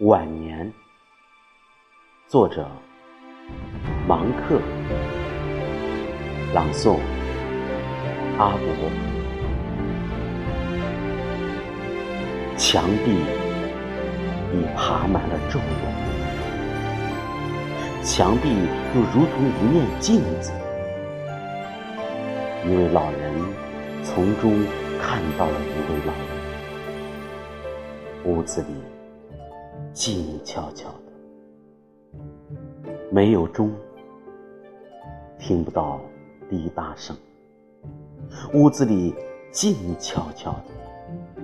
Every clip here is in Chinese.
晚年，作者芒克，朗诵阿伯。墙壁已爬满了皱纹，墙壁又如同一面镜子。一位老人从中看到了一位老人。屋子里静悄悄的，没有钟，听不到滴答声。屋子里静悄悄的，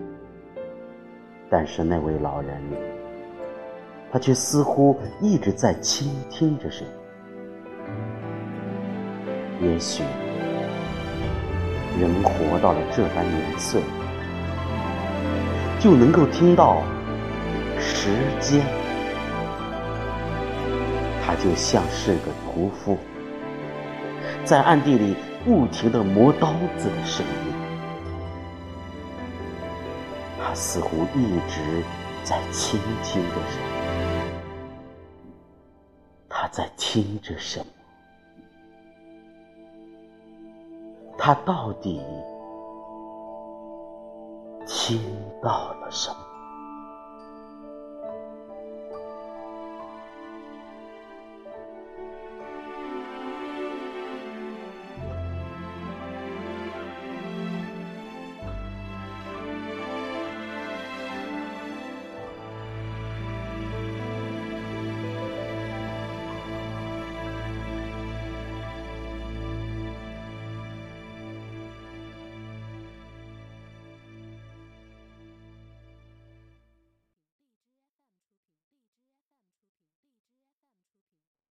但是那位老人，他却似乎一直在倾听着什么。也许人活到了这般年岁。就能够听到时间，他就像是个屠夫，在暗地里不停的磨刀子的声音。他似乎一直在倾听着什么，他在听着什么，他到底？听到了什么？